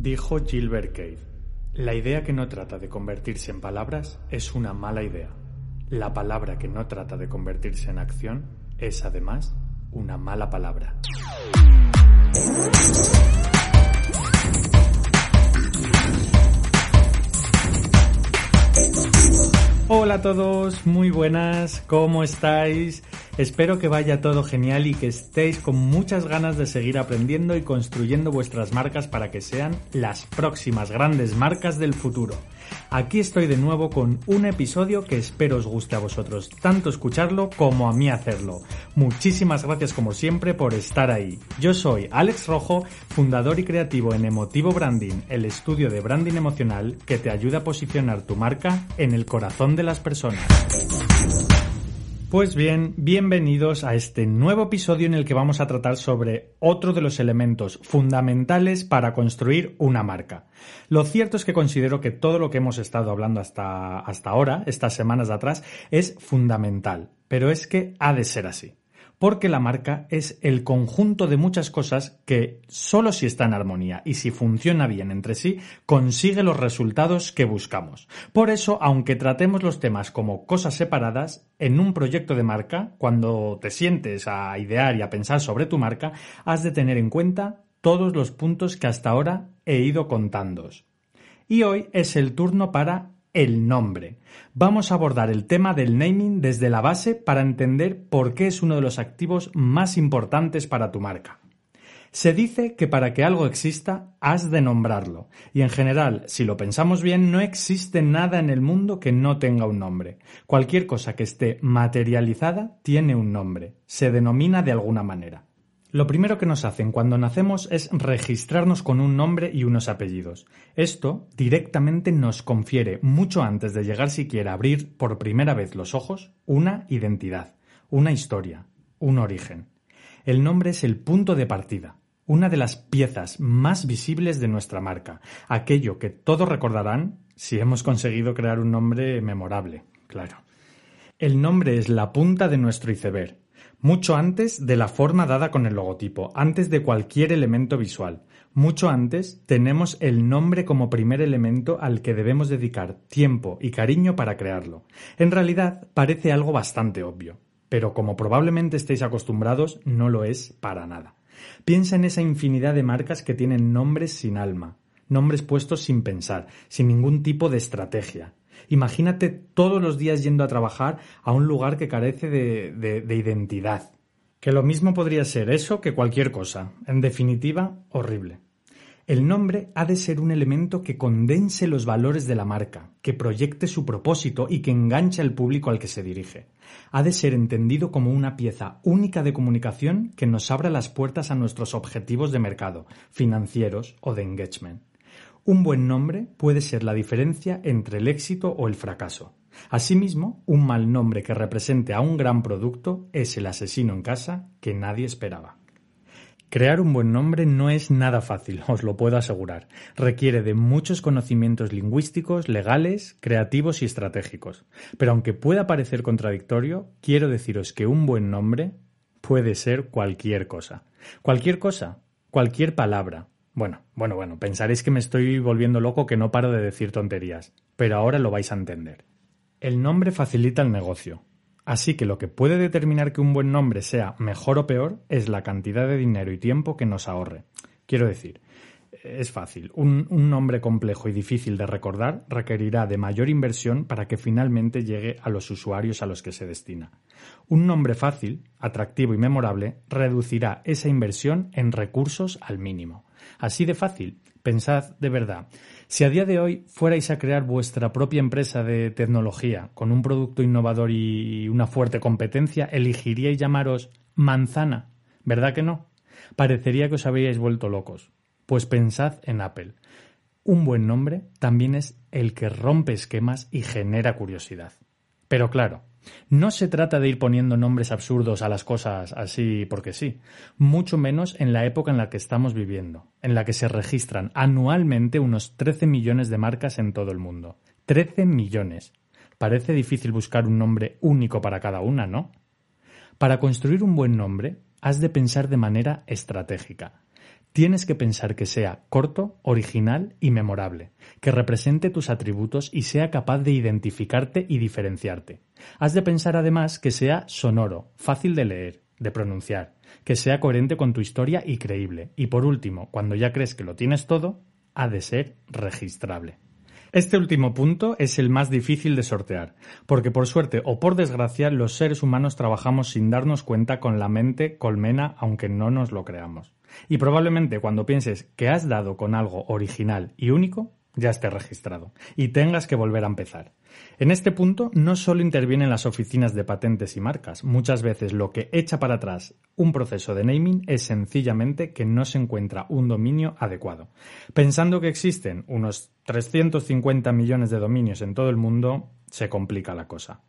Dijo Gilbert Cave, la idea que no trata de convertirse en palabras es una mala idea. La palabra que no trata de convertirse en acción es además una mala palabra. Hola a todos, muy buenas, ¿cómo estáis? Espero que vaya todo genial y que estéis con muchas ganas de seguir aprendiendo y construyendo vuestras marcas para que sean las próximas grandes marcas del futuro. Aquí estoy de nuevo con un episodio que espero os guste a vosotros tanto escucharlo como a mí hacerlo. Muchísimas gracias como siempre por estar ahí. Yo soy Alex Rojo, fundador y creativo en Emotivo Branding, el estudio de branding emocional que te ayuda a posicionar tu marca en el corazón de las personas. Pues bien, bienvenidos a este nuevo episodio en el que vamos a tratar sobre otro de los elementos fundamentales para construir una marca. Lo cierto es que considero que todo lo que hemos estado hablando hasta, hasta ahora, estas semanas de atrás, es fundamental, pero es que ha de ser así porque la marca es el conjunto de muchas cosas que solo si está en armonía y si funciona bien entre sí, consigue los resultados que buscamos. Por eso, aunque tratemos los temas como cosas separadas, en un proyecto de marca, cuando te sientes a idear y a pensar sobre tu marca, has de tener en cuenta todos los puntos que hasta ahora he ido contándoos. Y hoy es el turno para el nombre. Vamos a abordar el tema del naming desde la base para entender por qué es uno de los activos más importantes para tu marca. Se dice que para que algo exista has de nombrarlo, y en general, si lo pensamos bien, no existe nada en el mundo que no tenga un nombre. Cualquier cosa que esté materializada tiene un nombre, se denomina de alguna manera. Lo primero que nos hacen cuando nacemos es registrarnos con un nombre y unos apellidos. Esto directamente nos confiere, mucho antes de llegar siquiera a abrir por primera vez los ojos, una identidad, una historia, un origen. El nombre es el punto de partida, una de las piezas más visibles de nuestra marca, aquello que todos recordarán si hemos conseguido crear un nombre memorable, claro. El nombre es la punta de nuestro iceberg, mucho antes de la forma dada con el logotipo, antes de cualquier elemento visual. Mucho antes tenemos el nombre como primer elemento al que debemos dedicar tiempo y cariño para crearlo. En realidad parece algo bastante obvio, pero como probablemente estéis acostumbrados, no lo es para nada. Piensa en esa infinidad de marcas que tienen nombres sin alma, nombres puestos sin pensar, sin ningún tipo de estrategia. Imagínate todos los días yendo a trabajar a un lugar que carece de, de, identidad. Que lo mismo podría ser eso que cualquier cosa. En definitiva, horrible. El nombre ha de ser un elemento que condense los valores de la marca, que proyecte su propósito y que enganche al público al que se dirige. Ha de ser entendido como una pieza única de comunicación que nos abra las puertas a nuestros objetivos de mercado, financieros o de engagement. Un buen nombre puede ser la diferencia entre el éxito o el fracaso. Asimismo, un mal nombre que represente a un gran producto es el asesino en casa que nadie esperaba. Crear un buen nombre no es nada fácil, os lo puedo asegurar. Requiere de muchos conocimientos lingüísticos, legales, creativos y estratégicos. Pero aunque pueda parecer contradictorio, quiero deciros que un buen nombre puede ser cualquier cosa. Cualquier cosa, cualquier palabra, bueno, bueno, bueno, pensaréis que me estoy volviendo loco que no paro de decir tonterías, pero ahora lo vais a entender. El nombre facilita el negocio, así que lo que puede determinar que un buen nombre sea mejor o peor es la cantidad de dinero y tiempo que nos ahorre. Quiero decir, es fácil. Un, nombre complejo y difícil de recordar requerirá de mayor inversión para que finalmente llegue a los usuarios a los que se destina. Un nombre fácil, atractivo y memorable reducirá esa inversión en recursos al mínimo. Así de fácil. Pensad de verdad. Si a día de hoy fuerais a crear vuestra propia empresa de tecnología con un producto innovador y una fuerte competencia, elegiríais llamaros manzana. ¿Verdad que no? Parecería que os habríais vuelto locos. Pues pensad en Apple. un buen nombre también es el que rompe esquemas y genera curiosidad. Pero claro, no se trata de ir poniendo nombres absurdos a las cosas así porque sí, mucho menos en la época en la que estamos viviendo, en la que se registran anualmente unos 13 millones de marcas en todo el mundo. 13 millones. Parece difícil buscar un nombre único para cada una, ¿no? Para construir un buen nombre, has de pensar de manera estratégica. Tienes que pensar que sea corto, original y memorable, que represente tus atributos y sea capaz de identificarte y diferenciarte. Has de pensar además que sea sonoro, fácil de leer, de pronunciar, que sea coherente con tu historia y creíble. Y por último, cuando ya crees que lo tienes todo, ha de ser registrable. Este último punto es el más difícil de sortear, porque por suerte o por desgracia los seres humanos trabajamos sin darnos cuenta con la mente colmena aunque no nos lo creamos. Y probablemente cuando pienses que has dado con algo original y único, ya esté registrado y tengas que volver a empezar. En este punto no solo intervienen las oficinas de patentes y marcas, muchas veces lo que echa para atrás un proceso de naming es sencillamente que no se encuentra un dominio adecuado. Pensando que existen unos 350 millones de dominios en todo el mundo, se complica la cosa.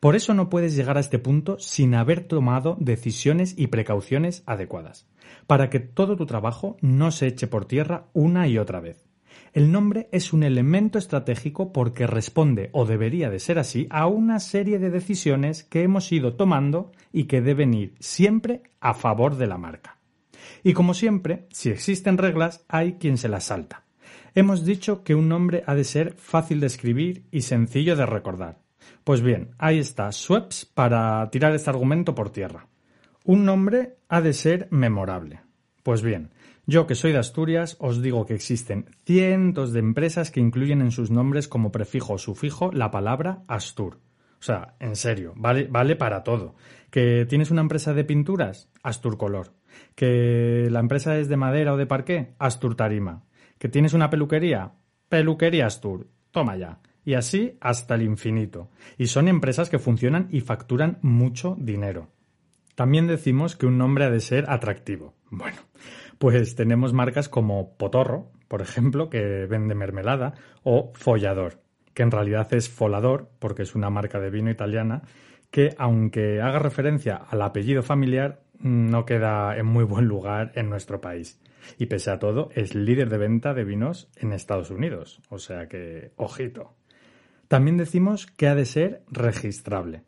Por eso no puedes llegar a este punto sin haber tomado decisiones y precauciones adecuadas, para que todo tu trabajo no se eche por tierra una y otra vez. El nombre es un elemento estratégico porque responde, o debería de ser así, a una serie de decisiones que hemos ido tomando y que deben ir siempre a favor de la marca. Y como siempre, si existen reglas, hay quien se las salta. Hemos dicho que un nombre ha de ser fácil de escribir y sencillo de recordar. Pues bien, ahí está Sweps para tirar este argumento por tierra. Un nombre ha de ser memorable. Pues bien, yo, que soy de Asturias, os digo que existen cientos de empresas que incluyen en sus nombres como prefijo o sufijo la palabra Astur. O sea, en serio, vale, para todo. Que tienes una empresa de pinturas, Astur Color. Que la empresa es de madera o de parqué, Astur Tarima. Que tienes una peluquería, Peluquería Astur. Toma ya. Y así hasta el infinito. Y son empresas que funcionan y facturan mucho dinero. También decimos que un nombre ha de ser atractivo. Bueno, pues tenemos marcas como Potorro, por ejemplo, que vende mermelada, o Follador, que en realidad es Folador, porque es una marca de vino italiana, que aunque haga referencia al apellido familiar, no queda en muy buen lugar en nuestro país. Y pese a todo, es líder de venta de vinos en Estados Unidos. O sea que, ojito. También decimos que ha de ser registrable.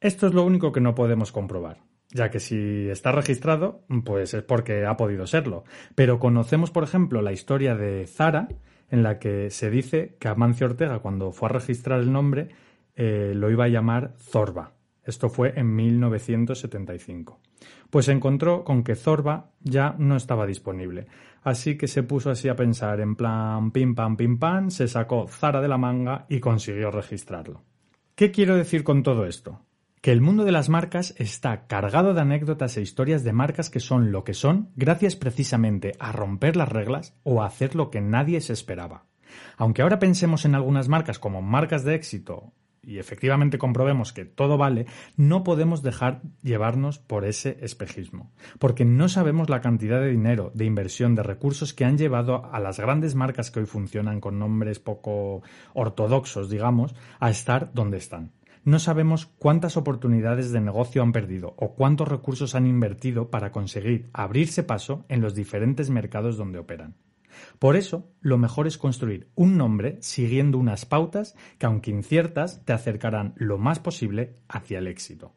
Esto es lo único que no podemos comprobar ya que si está registrado, pues es porque ha podido serlo. Pero conocemos, por ejemplo, la historia de Zara, en la que se dice que Amancio Ortega, cuando fue a registrar el nombre, eh, lo iba a llamar Zorba. Esto fue en 1975. Pues se encontró con que Zorba ya no estaba disponible. Así que se puso así a pensar en plan pim pam pim pam, se sacó Zara de la manga y consiguió registrarlo. ¿Qué quiero decir con todo esto? Que el mundo de las marcas está cargado de anécdotas e historias de marcas que son lo que son gracias precisamente a romper las reglas o a hacer lo que nadie se esperaba. Aunque ahora pensemos en algunas marcas como marcas de éxito y efectivamente comprobemos que todo vale, no podemos dejar llevarnos por ese espejismo, porque no sabemos la cantidad de dinero, de inversión, de recursos que han llevado a las grandes marcas que hoy funcionan con nombres poco ortodoxos, digamos, a estar donde están. No sabemos cuántas oportunidades de negocio han perdido o cuántos recursos han invertido para conseguir abrirse paso en los diferentes mercados donde operan. Por eso, lo mejor es construir un nombre siguiendo unas pautas que, aunque inciertas, te acercarán lo más posible hacia el éxito.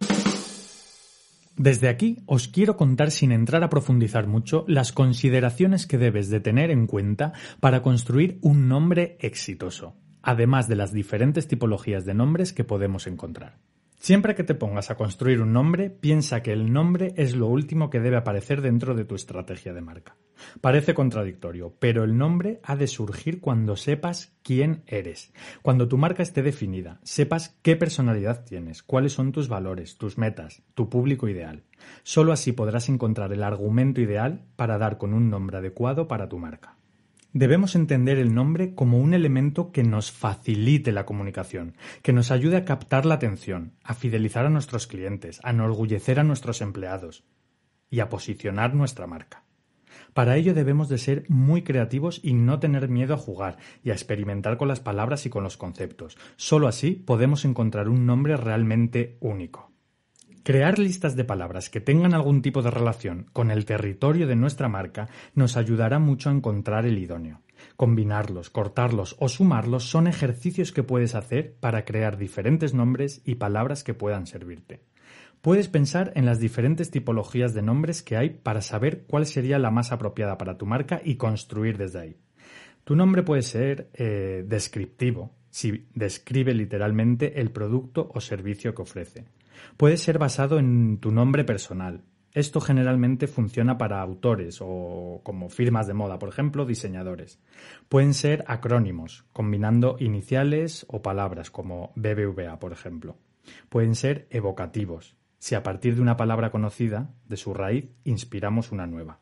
Desde aquí os quiero contar sin entrar a profundizar mucho las consideraciones que debes de tener en cuenta para construir un nombre exitoso además de las diferentes tipologías de nombres que podemos encontrar. Siempre que te pongas a construir un nombre, piensa que el nombre es lo último que debe aparecer dentro de tu estrategia de marca. Parece contradictorio, pero el nombre ha de surgir cuando sepas quién eres, cuando tu marca esté definida, sepas qué personalidad tienes, cuáles son tus valores, tus metas, tu público ideal. Solo así podrás encontrar el argumento ideal para dar con un nombre adecuado para tu marca. Debemos entender el nombre como un elemento que nos facilite la comunicación, que nos ayude a captar la atención, a fidelizar a nuestros clientes, a enorgullecer a nuestros empleados y a posicionar nuestra marca. Para ello debemos de ser muy creativos y no tener miedo a jugar y a experimentar con las palabras y con los conceptos. Solo así podemos encontrar un nombre realmente único. Crear listas de palabras que tengan algún tipo de relación con el territorio de nuestra marca nos ayudará mucho a encontrar el idóneo. Combinarlos, cortarlos o sumarlos son ejercicios que puedes hacer para crear diferentes nombres y palabras que puedan servirte. Puedes pensar en las diferentes tipologías de nombres que hay para saber cuál sería la más apropiada para tu marca y construir desde ahí. Tu nombre puede ser eh, descriptivo, si describe literalmente el producto o servicio que ofrece. Puede ser basado en tu nombre personal. Esto generalmente funciona para autores o como firmas de moda, por ejemplo, diseñadores. Pueden ser acrónimos, combinando iniciales o palabras como BBVA, por ejemplo. Pueden ser evocativos, si a partir de una palabra conocida, de su raíz, inspiramos una nueva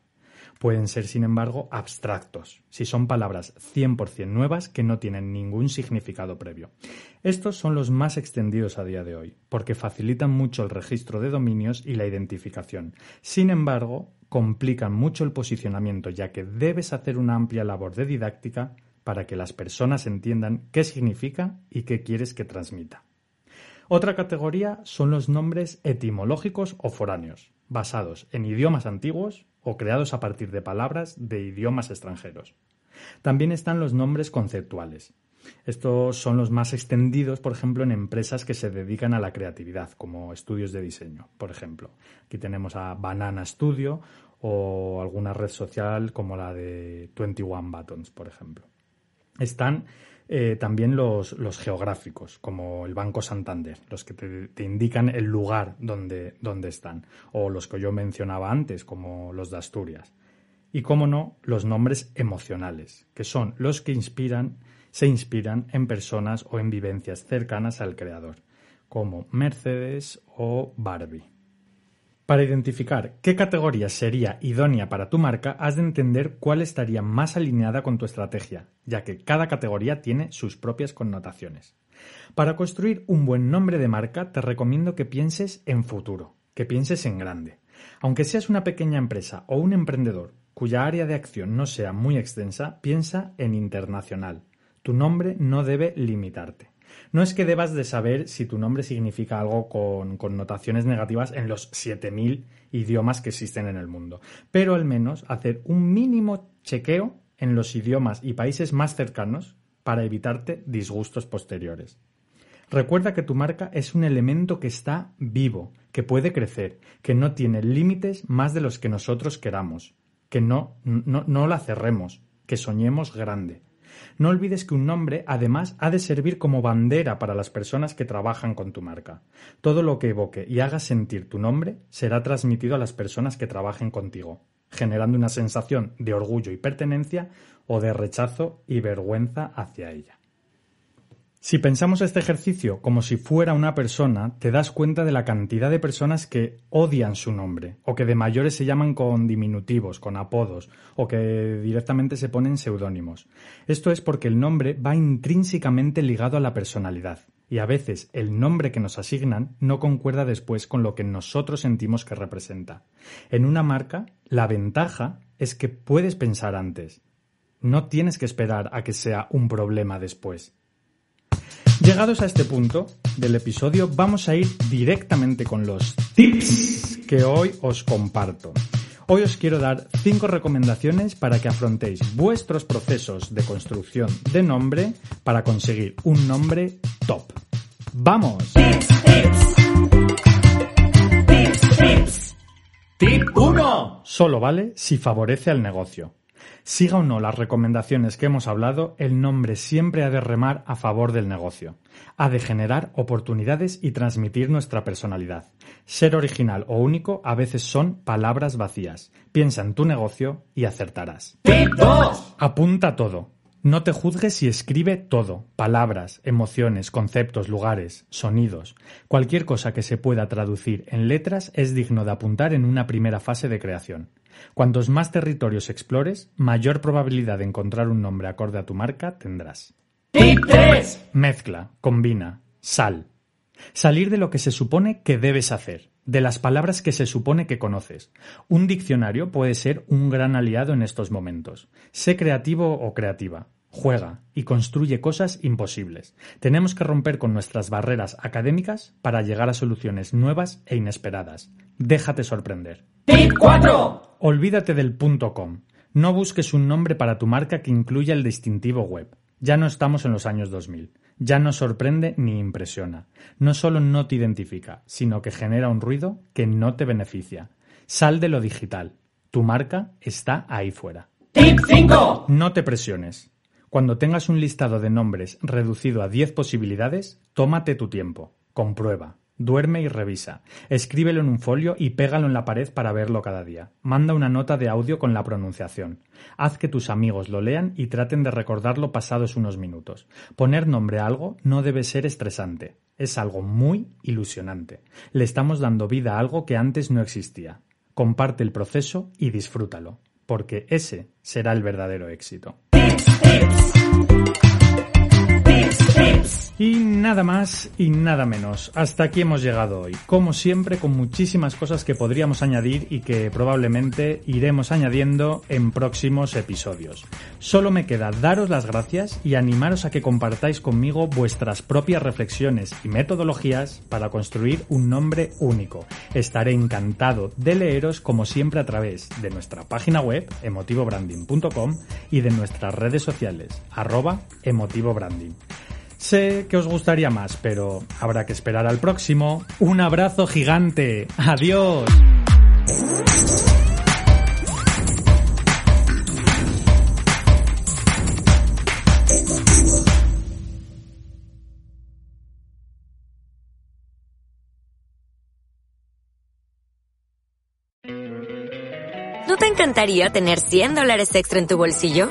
pueden ser, sin embargo, abstractos, si son palabras 100% nuevas que no tienen ningún significado previo. Estos son los más extendidos a día de hoy, porque facilitan mucho el registro de dominios y la identificación. Sin embargo, complican mucho el posicionamiento, ya que debes hacer una amplia labor de didáctica para que las personas entiendan qué significa y qué quieres que transmita. Otra categoría son los nombres etimológicos o foráneos, basados en idiomas antiguos o creados a partir de palabras de idiomas extranjeros. También están los nombres conceptuales. Estos son los más extendidos, por ejemplo, en empresas que se dedican a la creatividad, como estudios de diseño, por ejemplo. Aquí tenemos a Banana Studio o alguna red social como la de 21 Buttons, por ejemplo. Están eh, también los, geográficos, como el Banco Santander, los que te, indican el lugar donde, donde, están, o los que yo mencionaba antes, como los de Asturias. Y, cómo no, los nombres emocionales, que son los que inspiran, se inspiran en personas o en vivencias cercanas al creador, como Mercedes o Barbie. Para identificar qué categoría sería idónea para tu marca, has de entender cuál estaría más alineada con tu estrategia, ya que cada categoría tiene sus propias connotaciones. Para construir un buen nombre de marca, te recomiendo que pienses en futuro, que pienses en grande. Aunque seas una pequeña empresa o un emprendedor cuya área de acción no sea muy extensa, piensa en internacional. Tu nombre no debe limitarte. No es que debas de saber si tu nombre significa algo con connotaciones negativas en los 7.000 idiomas que existen en el mundo, pero al menos hacer un mínimo chequeo en los idiomas y países más cercanos para evitarte disgustos posteriores. Recuerda que tu marca es un elemento que está vivo, que puede crecer, que no tiene límites más de los que nosotros queramos, que no, no, no la cerremos, que soñemos grande. No olvides que un nombre, además, ha de servir como bandera para las personas que trabajan con tu marca. Todo lo que evoque y haga sentir tu nombre será transmitido a las personas que trabajen contigo, generando una sensación de orgullo y pertenencia o de rechazo y vergüenza hacia ella. Si pensamos este ejercicio como si fuera una persona, te das cuenta de la cantidad de personas que odian su nombre, o que de mayores se llaman con diminutivos, con apodos, o que directamente se ponen seudónimos. Esto es porque el nombre va intrínsecamente ligado a la personalidad, y a veces el nombre que nos asignan no concuerda después con lo que nosotros sentimos que representa. En una marca, la ventaja es que puedes pensar antes. No tienes que esperar a que sea un problema después. Llegados a este punto del episodio, vamos a ir directamente con los tips que hoy os comparto. Hoy os quiero dar cinco recomendaciones para que afrontéis vuestros procesos de construcción de nombre para conseguir un nombre top. ¡Vamos! Tip 1. Solo vale si favorece al negocio. Siga o no las recomendaciones que hemos hablado, el nombre siempre ha de remar a favor del negocio. Ha de generar oportunidades y transmitir nuestra personalidad. Ser original o único a veces son palabras vacías. Piensa en tu negocio y acertarás. Tip 2. Apunta todo. No te juzgues y escribe todo, palabras, emociones, conceptos, lugares, sonidos. Cualquier cosa que se pueda traducir en letras es digno de apuntar en una primera fase de creación. Cuantos más territorios explores, mayor probabilidad de encontrar un nombre acorde a tu marca tendrás. Tip 3. Mezcla, combina, sal. Salir de lo que se supone que debes hacer. de las palabras que se supone que conoces. Un diccionario puede ser un gran aliado en estos momentos. Sé creativo o creativa. Juega y construye cosas imposibles. Tenemos que romper con nuestras barreras académicas para llegar a soluciones nuevas e inesperadas. Déjate sorprender. Tip 4. Olvídate del punto .com. No busques un nombre para tu marca que incluya el distintivo web. Ya no estamos en los años 2000. Ya no sorprende ni impresiona. No solo no te identifica, sino que genera un ruido que no te beneficia. Sal de lo digital. Tu marca está ahí fuera. Tip 5. No te presiones. Cuando tengas un listado de nombres reducido a 10 posibilidades, tómate tu tiempo. Comprueba. Duerme y revisa. Escríbelo en un folio y pégalo en la pared para verlo cada día. Manda una nota de audio con la pronunciación. Haz que tus amigos lo lean y traten de recordarlo pasados unos minutos. Poner nombre a algo no debe ser estresante. Es algo muy ilusionante. Le estamos dando vida a algo que antes no existía. Comparte el proceso y disfrútalo, porque ese será el verdadero éxito. Y nada más y nada menos. Hasta aquí hemos llegado hoy. Como siempre, con muchísimas cosas que podríamos añadir y que probablemente iremos añadiendo en próximos episodios. Solo me queda daros las gracias y animaros a que compartáis conmigo vuestras propias reflexiones y metodologías para construir un nombre único. Estaré encantado de leeros como siempre a través de nuestra página web emotivobranding.com y de nuestras redes sociales arroba emotivobranding. Sé que os gustaría más, pero habrá que esperar al próximo. Un abrazo gigante. Adiós. ¿No te encantaría tener 100 dólares extra en tu bolsillo?